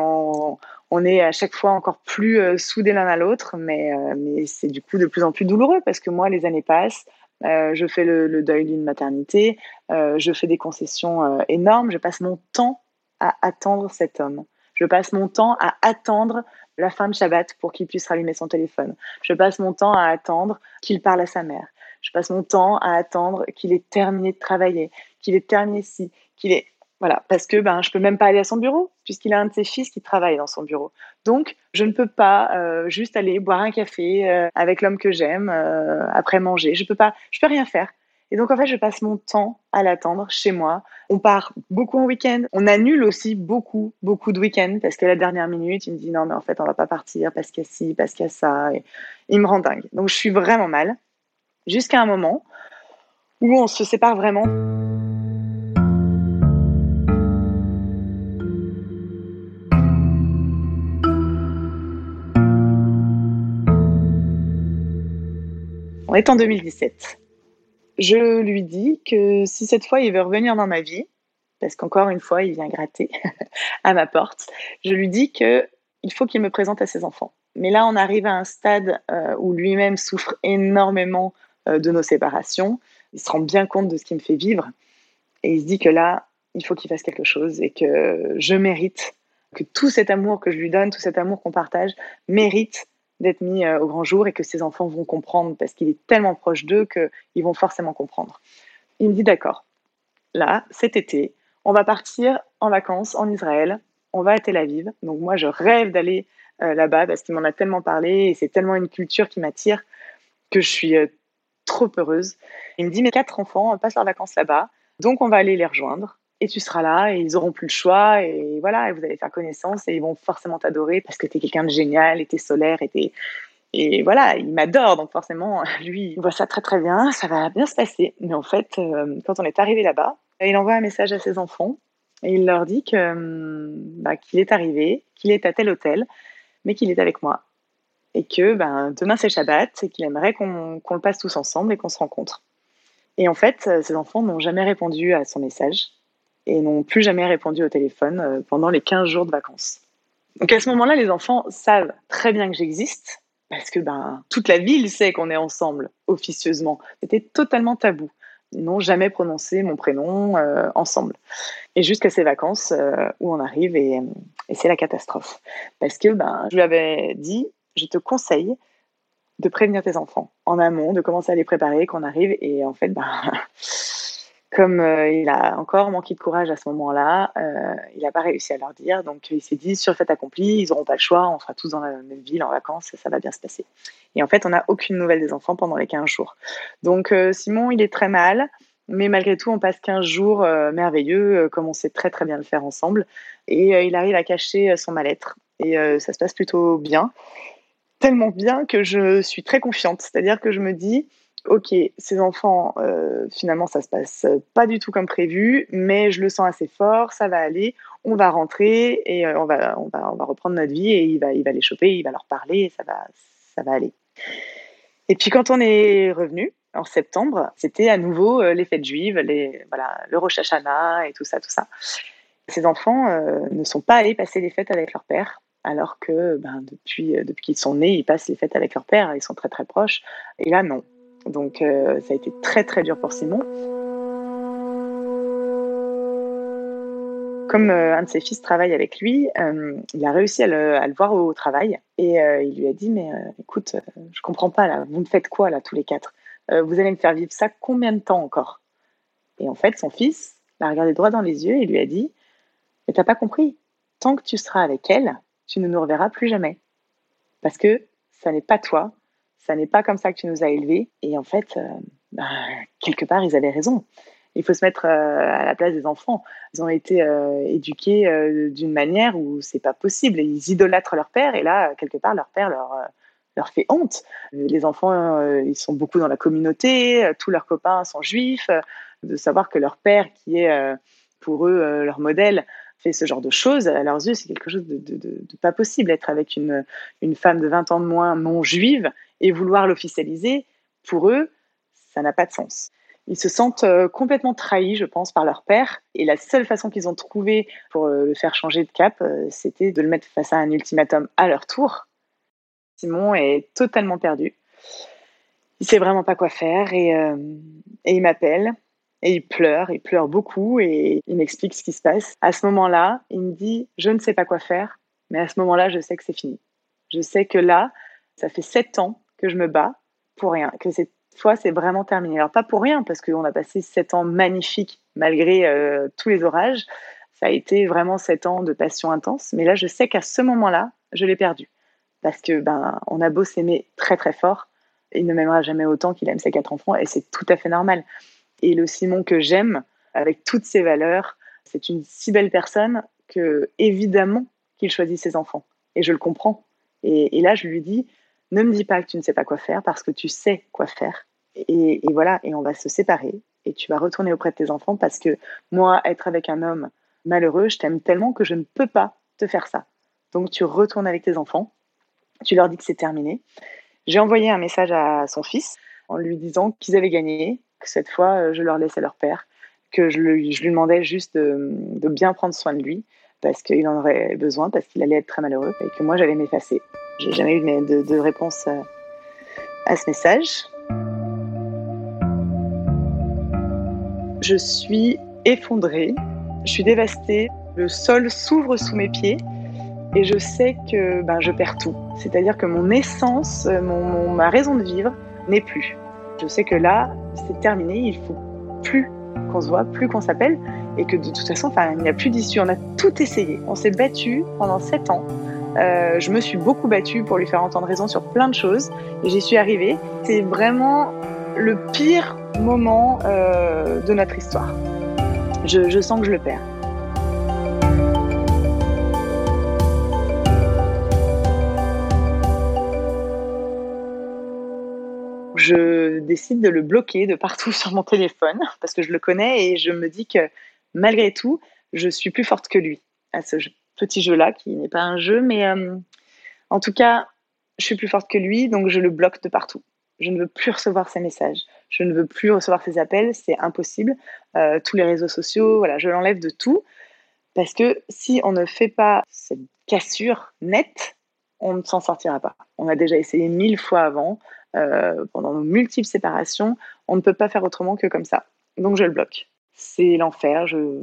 on, est à chaque fois encore plus euh, soudés l'un à l'autre, mais, euh, mais c'est du coup de plus en plus douloureux parce que moi, les années passent. Je fais le, deuil d'une maternité, je fais des concessions énormes, je passe mon temps à attendre cet homme. Je passe mon temps à attendre la fin de Shabbat pour qu'il puisse rallumer son téléphone. Je passe mon temps à attendre qu'il parle à sa mère. Je passe mon temps à attendre qu'il ait terminé de travailler, qu'il ait terminé ci, qu'il ait voilà, parce que ben je peux même pas aller à son bureau puisqu'il a un de ses fils qui travaille dans son bureau. Donc je ne peux pas euh, juste aller boire un café euh, avec l'homme que j'aime euh, après manger. Je peux peux rien faire. Et donc en fait je passe mon temps à l'attendre chez moi. On part beaucoup en week-end. On annule aussi beaucoup beaucoup de week-ends parce que la dernière minute il me dit non mais en fait on va pas partir parce qu'il y a ci, parce qu'il y a ça. Et il me rend dingue. Donc je suis vraiment mal jusqu'à un moment où on se sépare vraiment. On est en 2017. Je lui dis que si cette fois il veut revenir dans ma vie, parce qu'encore une fois il vient gratter à ma porte, je lui dis que il faut qu'il me présente à ses enfants. Mais là, on arrive à un stade euh, où lui-même souffre énormément de nos séparations. Il se rend bien compte de ce qui me fait vivre. Et il se dit que là, il faut qu'il fasse quelque chose et que je mérite, que tout cet amour que je lui donne, tout cet amour qu'on partage, mérite d'être mis euh, au grand jour et que ses enfants vont comprendre parce qu'il est tellement proche d'eux qu'ils vont forcément comprendre. Il me dit d'accord, là, cet été, on va partir en vacances en Israël, on va à Tel Aviv. Donc moi, je rêve d'aller euh, là-bas parce qu'il m'en a tellement parlé et c'est tellement une culture qui m'attire que je suis euh, trop heureuse. Il me dit, mes quatre enfants passent leurs vacances là-bas, donc on va aller les rejoindre. Et tu seras là et ils auront plus le choix. Et voilà et vous allez faire connaissance et ils vont forcément t'adorer parce que tu es quelqu'un de génial et tu es solaire et et voilà, il m'adore donc forcément lui il voit ça très très bien, ça va bien se passer. Mais en fait, euh, quand on est arrivé là-bas, il envoie un message à ses enfants et il leur dit hum, bah, qu'il est arrivé, qu'il est à tel hôtel, mais qu'il est avec moi et que ben, demain c'est Shabbat et qu'il aimerait qu'on le passe tous ensemble et qu'on se rencontre. Et en fait, ses enfants n'ont jamais répondu à son message et n'ont plus jamais répondu au téléphone euh, pendant les 15 jours de vacances. Donc à ce moment-là, les enfants savent très bien que j'existe parce que ben, toute la ville sait qu'on est ensemble officieusement. C'était totalement tabou. Ils n'ont jamais prononcé mon prénom euh, ensemble. Et jusqu'à ces vacances euh, où on arrive et, et c'est la catastrophe. Parce que ben, je lui avais dit, je te conseille de prévenir tes enfants en amont, de commencer à les préparer qu'on arrive. Et en fait, ben, comme euh, il a encore manqué de courage à ce moment-là, euh, il n'a pas réussi à leur dire. Donc il s'est dit, sur fait accompli, ils n'auront pas le choix, on sera tous dans la même ville en vacances ça va bien se passer. Et en fait, on n'a aucune nouvelle des enfants pendant les 15 jours. Donc euh, Simon, il est très mal, mais malgré tout, on passe 15 jours merveilleux, comme on sait très très bien le faire ensemble. Et il arrive à cacher son mal-être. Et ça se passe plutôt bien. Tellement bien que je suis très confiante. C'est-à-dire que je me dis, ok, ces enfants, euh, finalement, ça se passe pas du tout comme prévu, mais je le sens assez fort, ça va aller, on va rentrer et euh, on, va, on, va, on va reprendre notre vie et il va, il va les choper, il va leur parler et ça va, ça va aller. Et puis quand on est revenu en septembre, c'était à nouveau euh, les fêtes juives, les, voilà, le Rosh Hashanah et tout ça, tout ça. Ces enfants ne sont pas allés passer les fêtes avec leur père, alors que ben, depuis, depuis qu'ils sont nés, ils passent les fêtes avec leur père, ils sont très très proches. Et là, non, donc euh, ça a été très très dur pour Simon. Comme euh, un de ses fils travaille avec lui, euh, il a réussi à le, voir au travail et il lui a dit mais écoute, je comprends pas là, vous me faites quoi là tous les quatre? Vous allez me faire vivre ça combien de temps encore? Et en fait, son fils l'a regardé droit dans les yeux et lui a dit mais t'as pas compris Tant que tu seras avec elle, tu ne nous reverras plus jamais parce que ça n'est pas toi, ça n'est pas comme ça que tu nous as élevés. Et en fait, euh, bah, quelque part, ils avaient raison. Il faut se mettre euh, à la place des enfants. Ils ont été euh, éduqués d'une manière où c'est pas possible. Ils idolâtrent leur père et là, quelque part, leur père leur leur fait honte. Les enfants, ils sont beaucoup dans la communauté, tous leurs copains sont juifs. De savoir que leur père, qui est pour eux leur modèle, fait ce genre de choses, à leurs yeux, c'est quelque chose de, pas possible. Être avec une, une femme de 20 ans de moins non juive et vouloir l'officialiser, pour eux, ça n'a pas de sens. Ils se sentent euh, complètement trahis, je pense, par leur père. Et la seule façon qu'ils ont trouvé pour euh, le faire changer de cap, euh, c'était de le mettre face à un ultimatum à leur tour. Simon est totalement perdu. Il sait vraiment pas quoi faire et il m'appelle et il pleure, il pleure beaucoup et il m'explique ce qui se passe. À ce moment-là, il me dit Je ne sais pas quoi faire, mais à ce moment-là, je sais que c'est fini. Je sais que là, ça fait sept ans que je me bats pour rien, que cette fois, c'est vraiment terminé. Alors, pas pour rien, parce qu'on a passé sept ans magnifiques malgré euh, tous les orages. Ça a été vraiment sept ans de passion intense. Mais là, je sais qu'à ce moment-là, je l'ai perdu. Parce que, ben, on a beau s'aimer très, très fort, il ne m'aimera jamais autant qu'il aime ses quatre enfants, et c'est tout à fait normal. Et le Simon que j'aime, avec toutes ses valeurs, c'est une si belle personne que, évidemment, qu'il choisit ses enfants. Et je le comprends. Et, et là, je lui dis, ne me dis pas que tu ne sais pas quoi faire parce que tu sais quoi faire. Et, voilà, et on va se séparer et tu vas retourner auprès de tes enfants parce que moi, être avec un homme malheureux, je t'aime tellement que je ne peux pas te faire ça. Donc tu retournes avec tes enfants, tu leur dis que c'est terminé. J'ai envoyé un message à son fils en lui disant qu'ils avaient gagné, que cette fois, euh, je leur laissais leur père, que je lui, demandais juste de, bien prendre soin de lui parce qu'il en aurait besoin, parce qu'il allait être très malheureux et que moi, j'allais m'effacer. J'ai jamais eu de, réponse euh, à ce message. Je suis effondrée, je suis dévastée, le sol s'ouvre sous mes pieds et je sais que ben, je perds tout. C'est-à-dire que mon essence, ma raison de vivre n'est plus. Je sais que là, c'est terminé, il faut plus qu'on se voit, plus qu'on s'appelle et que de toute façon, il n'y a plus d'issue. On a tout essayé. On s'est battu pendant sept ans. Euh, je me suis beaucoup battue pour lui faire entendre raison sur plein de choses et j'y suis arrivée. C'est vraiment le pire moment euh, de notre histoire. Je, sens que je le perds. Je décide de le bloquer de partout sur mon téléphone parce que je le connais et je me dis que malgré tout, je suis plus forte que lui à ce petit jeu-là qui n'est pas un jeu, mais euh, en tout cas, je suis plus forte que lui, donc je le bloque de partout. Je ne veux plus recevoir ses messages. Je ne veux plus recevoir ses appels. C'est impossible. Euh, tous les réseaux sociaux, voilà, je l'enlève de tout. Parce que si on ne fait pas cette cassure nette, on ne s'en sortira pas. On a déjà essayé mille fois avant, euh, pendant multiples séparations. On ne peut pas faire autrement que comme ça. Donc je le bloque. C'est l'enfer. Je...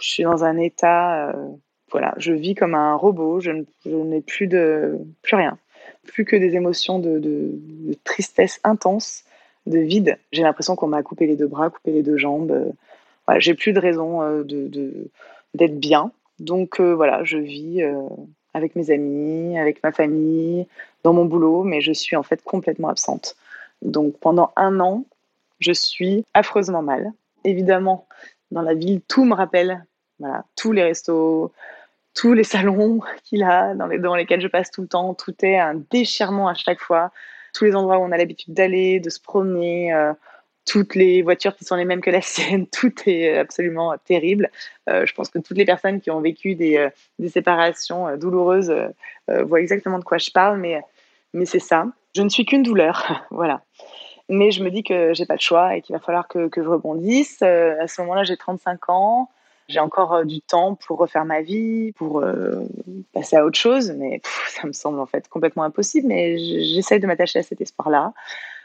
suis dans un état. Euh, voilà, je vis comme un robot. Je n'ai plus de plus rien plus que des émotions de, tristesse intense, de vide. J'ai l'impression qu'on m'a coupé les deux bras, coupé les deux jambes. Voilà, j'ai plus de raison euh, d'être bien. Donc euh, voilà, je vis euh, avec mes amis, avec ma famille, dans mon boulot, mais je suis en fait complètement absente. Donc pendant un an, je suis affreusement mal. Évidemment, dans la ville, tout me rappelle, voilà, tous les restos, tous les salons qu'il a, dans, les, dans lesquels je passe tout le temps, tout est un déchirement à chaque fois. Tous les endroits où on a l'habitude d'aller, de se promener, euh, toutes les voitures qui sont les mêmes que la sienne, tout est absolument terrible. Euh, je pense que toutes les personnes qui ont vécu des, euh, séparations douloureuses voient exactement de quoi je parle, mais, mais c'est ça. Je ne suis qu'une douleur, voilà. Mais je me dis que j'ai pas de choix et qu'il va falloir que, que je rebondisse. à ce moment-là, j'ai 35 ans. J'ai encore euh, du temps pour refaire ma vie, pour euh, passer à autre chose, mais ça me semble en fait complètement impossible. Mais j'essaie de m'attacher à cet espoir-là.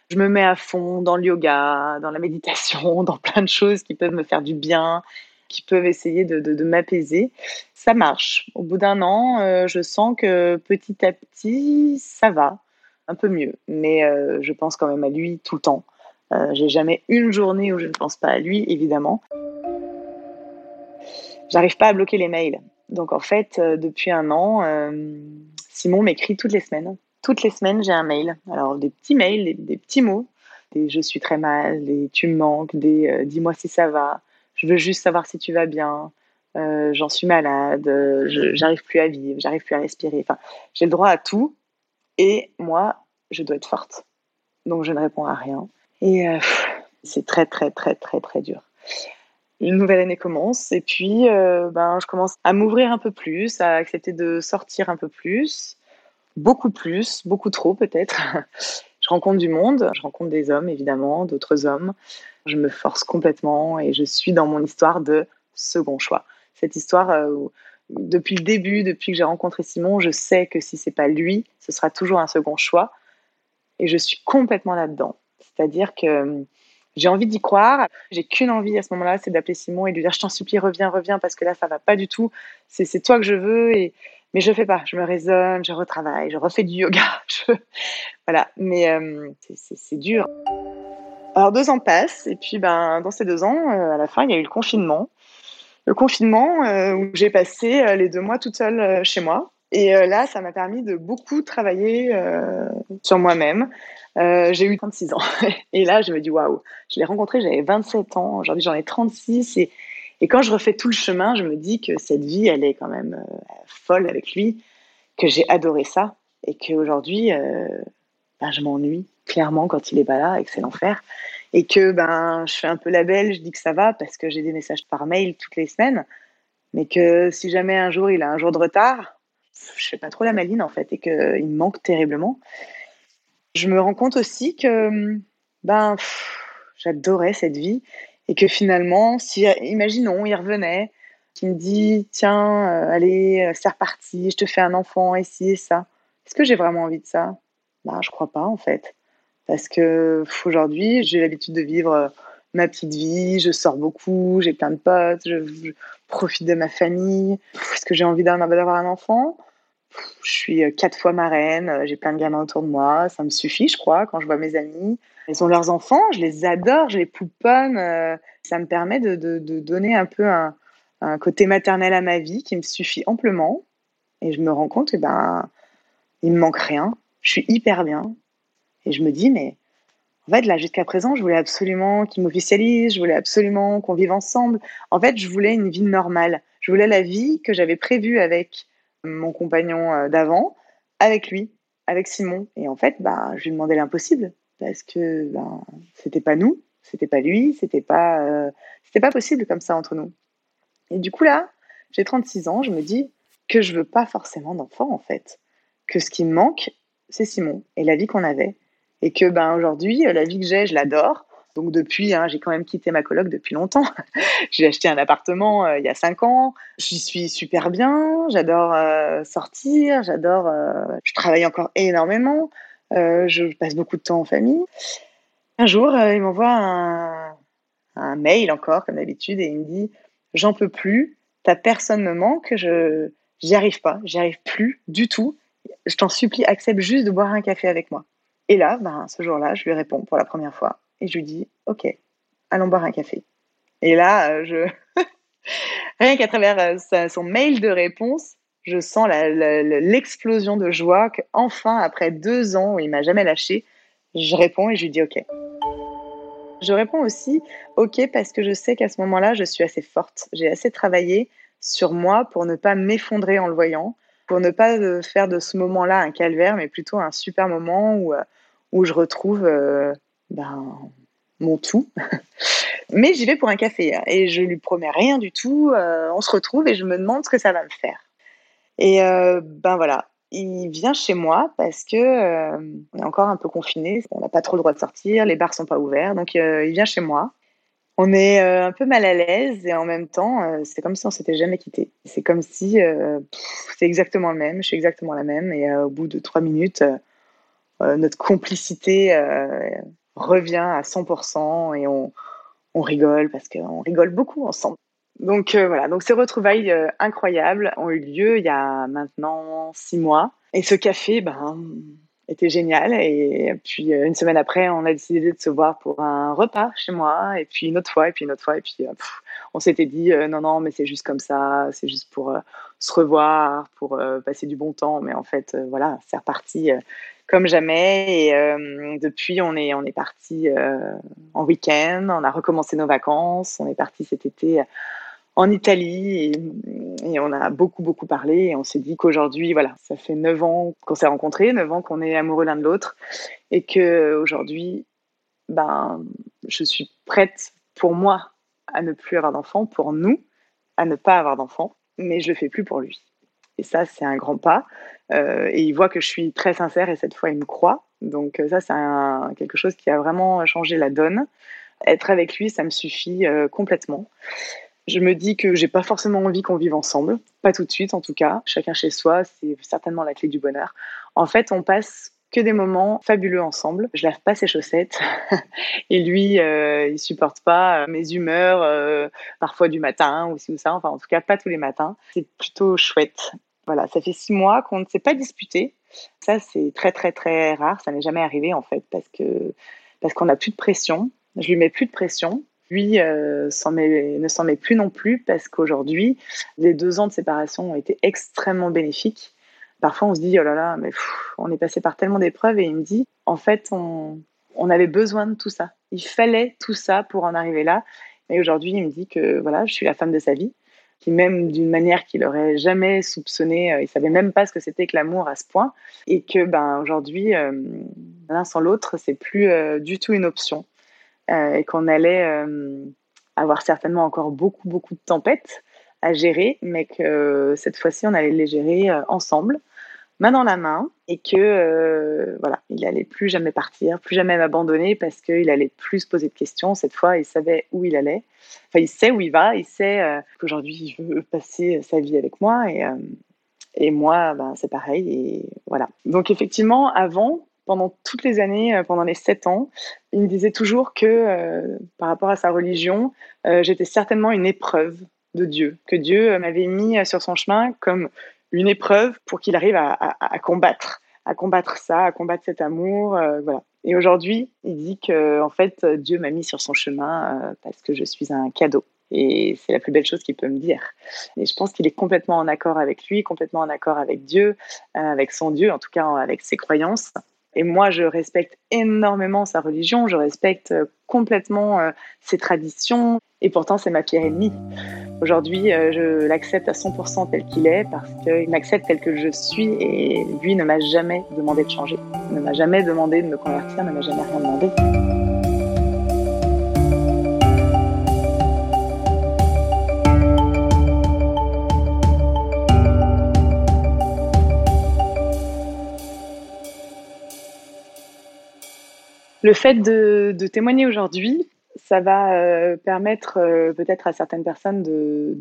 Je me mets à fond dans le yoga, dans la méditation, dans plein de choses qui peuvent me faire du bien, qui peuvent essayer de, m'apaiser. Ça marche. Au bout d'un an, euh, je sens que petit à petit, ça va un peu mieux. Mais je pense quand même à lui tout le temps. J'ai jamais une journée où je ne pense pas à lui, évidemment j'arrive pas à bloquer les mails. Donc en fait, euh, depuis un an, euh, Simon m'écrit toutes les semaines. Toutes les semaines, j'ai un mail. Alors des petits mails, des, petits mots, des je suis très mal, des tu me manques, des euh, dis-moi si ça va, je veux juste savoir si tu vas bien, j'en suis malade, j'arrive plus à vivre, j'arrive plus à respirer. Enfin, j'ai le droit à tout. Et moi, je dois être forte. Donc je ne réponds à rien. Et c'est très, très, très, très, très dur. une nouvelle année commence et puis euh, ben, je commence à m'ouvrir un peu plus, à accepter de sortir un peu plus, beaucoup plus, beaucoup trop peut-être. je rencontre du monde, je rencontre des hommes évidemment, d'autres hommes. Je me force complètement et je suis dans mon histoire de second choix. Cette histoire euh, où, depuis le début, depuis que j'ai rencontré Simon, je sais que si c'est pas lui, ce sera toujours un second choix et je suis complètement là-dedans. C'est-à-dire que j'ai envie d'y croire. J'ai qu'une envie à ce moment-là, c'est d'appeler Simon et lui dire Je t'en supplie, reviens, reviens, parce que là, ça va pas du tout. C'est toi que je veux. Mais je fais pas. Je me raisonne, je retravaille, je refais du yoga. Voilà. Mais euh, c'est dur. Alors, deux ans passent. Et puis, ben, dans ces deux ans, euh, à la fin, il y a eu le confinement. Le confinement euh, où j'ai passé les deux mois toute seule chez moi. Et là, ça m'a permis de beaucoup travailler sur moi-même, j'ai eu 36 ans. Et là, je me dis, waouh, je l'ai rencontré, j'avais 27 ans. Aujourd'hui, j'en ai 36. Et, et, quand je refais tout le chemin, je me dis que cette vie, elle est quand même euh, folle avec lui, que j'ai adoré ça. Et qu'aujourd'hui, euh, ben, je m'ennuie clairement quand il est pas là et que c'est l'enfer. Et que ben, je fais un peu la belle, je dis que ça va parce que j'ai des messages par mail toutes les semaines. Mais que si jamais un jour il a un jour de retard, je fais pas trop la maline en fait et qu'il me manque terriblement je me rends compte aussi que ben, j'adorais cette vie et que finalement, si, imaginons, il revenait, qui me dit Tiens, euh, allez, euh, c'est reparti, je te fais un enfant, ici et ça. Est-ce que j'ai vraiment envie de ça? Ben, Je crois pas en fait. Parce que aujourd'hui, j'ai l'habitude de vivre euh, ma petite vie, je sors beaucoup, j'ai plein de potes, je, profite de ma famille. Est-ce que j'ai envie d'avoir un enfant? Je suis euh, quatre fois marraine, euh, j'ai plein de gamins autour de moi, ça me suffit, je crois, quand je vois mes amis. Ils ont leurs enfants, je les adore, je les pouponne. Euh, ça me permet de, donner un peu un, côté maternel à ma vie qui me suffit amplement. Et je me rends compte que ben, il me manque rien. Je suis hyper bien. Et je me dis, mais en fait, là, jusqu'à présent, je voulais absolument qu'il m'officialise, je voulais absolument qu'on vive ensemble. En fait, je voulais une vie normale. Je voulais la vie que j'avais prévue avec mon compagnon euh, d'avant, avec lui, avec Simon. Et en fait, bah, je lui demandais l'impossible parce que ben, c'était pas nous, c'était pas lui, c'était pas, euh, c'était pas possible comme ça entre nous. Et du coup là, j'ai 36 ans, je me dis que je veux pas forcément d'enfant en fait, que ce qui me manque, c'est Simon et la vie qu'on avait, et que ben aujourd'hui, la vie que j'ai, je l'adore, donc depuis, hein, j'ai quand même quitté ma coloc depuis longtemps. j'ai acheté un appartement euh, il y a cinq ans. J'y suis super bien. J'adore euh, sortir. J'adore. Euh, je travaille encore énormément. je passe beaucoup de temps en famille. Un jour, il m'envoie un, mail encore, comme d'habitude, et il me dit J'en peux plus. Ta personne me manque. Je j'y arrive pas. J'y arrive plus du tout. Je t'en supplie, accepte juste de boire un café avec moi. Et là, ben, ce jour-là, je lui réponds pour la première fois et je lui dis Ok, allons boire un café. Et là, euh, je. Rien qu'à travers euh, son mail de réponse, je sens l'explosion de joie qu'enfin, après deux ans où il m'a jamais lâché, je réponds et je lui dis OK. Je réponds aussi OK parce que je sais qu'à ce moment-là, je suis assez forte. J'ai assez travaillé sur moi pour ne pas m'effondrer en le voyant, pour ne pas euh, faire de ce moment-là un calvaire, mais plutôt un super moment où, où je retrouve ben, mon tout. Mais j'y vais pour un café hein, et je lui promets rien du tout. Euh, on se retrouve et je me demande ce que ça va me faire. Et euh, ben voilà, il vient chez moi parce que euh, on est encore un peu confiné, on n'a pas trop le droit de sortir, les bars sont pas ouverts, donc il vient chez moi. On est un peu mal à l'aise et en même temps, c'est comme si on s'était jamais quitté. C'est comme si c'est exactement le même, je suis exactement la même et au bout de trois minutes, notre complicité revient à 100% et on, on rigole parce qu'on rigole beaucoup ensemble. Donc euh, voilà, donc ces retrouvailles euh, incroyables ont eu lieu il y a maintenant six mois. Et ce café, ben, était génial. Et puis euh, une semaine après, on a décidé de se voir pour un repas chez moi. Et puis une autre fois, et puis une autre fois. Et puis on s'était dit non, non, mais c'est juste comme ça, c'est juste pour se revoir, pour passer du bon temps. Mais en fait, voilà, c'est reparti comme jamais. Et euh, depuis, on est, on est parti euh, en week-end, on a recommencé nos vacances, on est parti cet été en Italie et, on a beaucoup, beaucoup parlé. Et on s'est dit qu'aujourd'hui, voilà, ça fait neuf ans qu'on s'est rencontrés, neuf ans qu'on est amoureux l'un de l'autre et qu'aujourd'hui, ben, je suis prête pour moi à ne plus avoir d'enfant, pour nous, à ne pas avoir d'enfant, mais je le fais plus pour lui. Et ça, c'est un grand pas. Euh, et il voit que je suis très sincère et cette fois, il me croit. Donc euh, ça, c'est quelque chose qui a vraiment changé la donne. Être avec lui, ça me suffit euh, complètement. Je me dis que j'ai pas forcément envie qu'on vive ensemble, pas tout de suite en tout cas. Chacun chez soi, c'est certainement la clé du bonheur. En fait, on passe que des moments fabuleux ensemble. Je lave pas ses chaussettes et lui, euh, il supporte pas mes humeurs, parfois du matin ou ça. Enfin, en tout cas, pas tous les matins. C'est plutôt chouette. Voilà, ça fait six mois qu'on ne s'est pas disputé. Ça, c'est très très très rare. Ça n'est jamais arrivé en fait parce que parce qu'on n'a plus de pression. Je lui mets plus de pression. Lui euh, ne s'en met plus non plus parce qu'aujourd'hui, les deux ans de séparation ont été extrêmement bénéfiques Parfois, on se dit, oh là là, mais on est passé par tellement d'épreuves et il me dit, en fait, on, on avait besoin de tout ça. Il fallait tout ça pour en arriver là. Et aujourd'hui, il me dit que voilà, je suis la femme de sa vie, qui même d'une manière qu'il aurait jamais soupçonné, euh, il savait même pas ce que c'était que l'amour à ce point, et que ben aujourd'hui, euh, l'un sans l'autre, c'est plus euh, du tout une option, et qu'on allait avoir certainement encore beaucoup beaucoup de tempêtes à gérer, mais que cette fois-ci, on allait les gérer ensemble main dans la main et que euh, voilà, il allait plus jamais partir, plus jamais m'abandonner parce qu'il allait plus se poser de questions. Cette fois, il savait où il allait. Enfin, il sait où il va. Il sait euh, qu'aujourd'hui, il veut passer sa vie avec moi et, euh, et moi, ben, c'est pareil. Et voilà. Donc effectivement, avant, pendant toutes les années, pendant les sept ans, il me disait toujours que par rapport à sa religion, j'étais certainement une épreuve de Dieu, que Dieu m'avait mis sur son chemin comme une épreuve pour qu'il arrive à, combattre, à combattre ça, à combattre cet amour, euh, voilà. Et aujourd'hui, il dit que en fait, Dieu m'a mis sur son chemin euh, parce que je suis un cadeau. Et c'est la plus belle chose qu'il peut me dire. Et je pense qu'il est complètement en accord avec lui, complètement en accord avec Dieu, euh, avec son Dieu, en tout cas avec ses croyances. Et moi, je respecte énormément sa religion, je respecte complètement ses traditions, et pourtant c'est ma pire ennemie. Aujourd'hui, euh, je l'accepte à 100% tel qu'il est parce qu'il m'accepte tel que je suis et lui ne m'a jamais demandé de changer, ne m'a jamais demandé de me convertir, ne m'a jamais rien demandé. Le fait de, témoigner aujourd'hui, ça va euh, permettre euh, peut-être à certaines personnes de,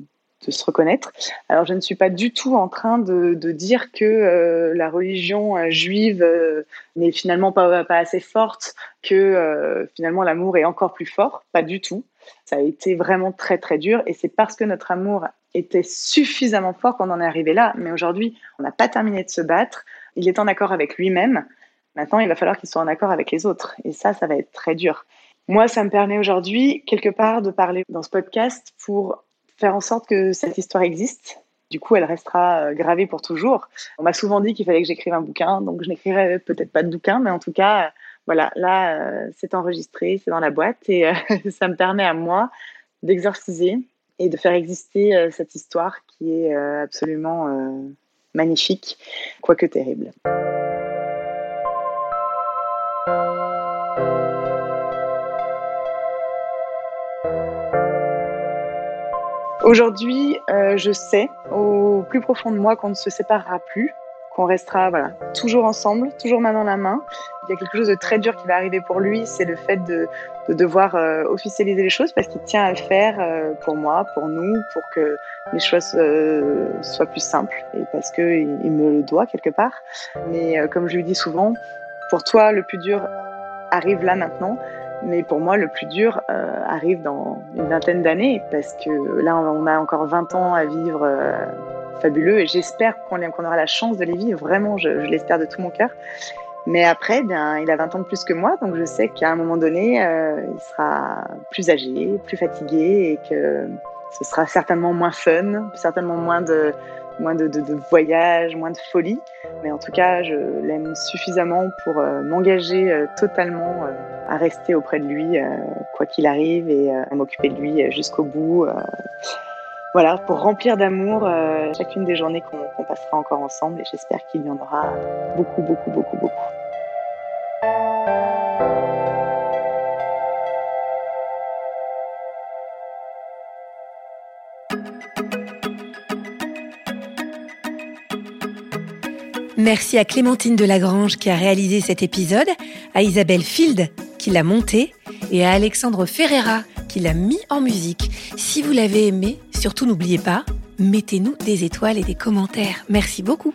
se reconnaître. Alors, je ne suis pas du tout en train de, dire que euh, la religion juive n'est finalement pas, pas, assez forte, que finalement l'amour est encore plus fort. Pas du tout. Ça a été vraiment très, très dur. Et c'est parce que notre amour était suffisamment fort qu'on en est arrivé là. Mais aujourd'hui, on n'a pas terminé de se battre. Il est en accord avec lui-même. Maintenant, il va falloir qu'il soit en accord avec les autres. Et ça, ça va être très dur. Moi, ça me permet aujourd'hui, quelque part, de parler dans ce podcast pour faire en sorte que cette histoire existe. Du coup, elle restera euh, gravée pour toujours. On m'a souvent dit qu'il fallait que j'écrive un bouquin, donc je n'écrirai peut-être pas de bouquin, mais en tout cas, voilà, là, euh, c'est enregistré, c'est dans la boîte, et euh, ça me permet à moi d'exorciser et de faire exister cette histoire qui est absolument magnifique, quoique terrible. Aujourd'hui, euh, je sais au plus profond de moi qu'on ne se séparera plus, qu'on restera voilà, toujours ensemble, toujours main dans la main. Il y a quelque chose de très dur qui va arriver pour lui, c'est le fait de, de devoir euh, officialiser les choses parce qu'il tient à le faire euh, pour moi, pour nous, pour que les choses soient plus simples et parce qu'il il me le doit quelque part. Mais comme je lui dis souvent, pour toi, le plus dur arrive là maintenant. Mais pour moi, le plus dur euh, arrive dans une vingtaine d'années parce que là, on a encore 20 ans à vivre euh, fabuleux et j'espère qu'on aura la chance de les vivre. Vraiment, je, l'espère de tout mon cœur. Mais après, bien, il a 20 ans de plus que moi, donc je sais qu'à un moment donné, euh, il sera plus âgé, plus fatigué et que ce sera certainement moins fun, certainement moins de, moins de, voyages, moins de folie. Mais en tout cas, je l'aime suffisamment pour m'engager totalement à rester auprès de lui euh, quoi qu'il arrive et euh, à m'occuper de lui euh, jusqu'au bout. Voilà, pour remplir d'amour chacune des journées qu'on passera encore ensemble et j'espère qu'il y en aura beaucoup, beaucoup, beaucoup, beaucoup. Merci à Clémentine Delagrange qui a réalisé cet épisode, à Isabelle Field qui l'a monté et à Alexandre Ferreira qui l'a mis en musique. Si vous l'avez aimé, surtout n'oubliez pas, mettez-nous des étoiles et des commentaires. Merci beaucoup.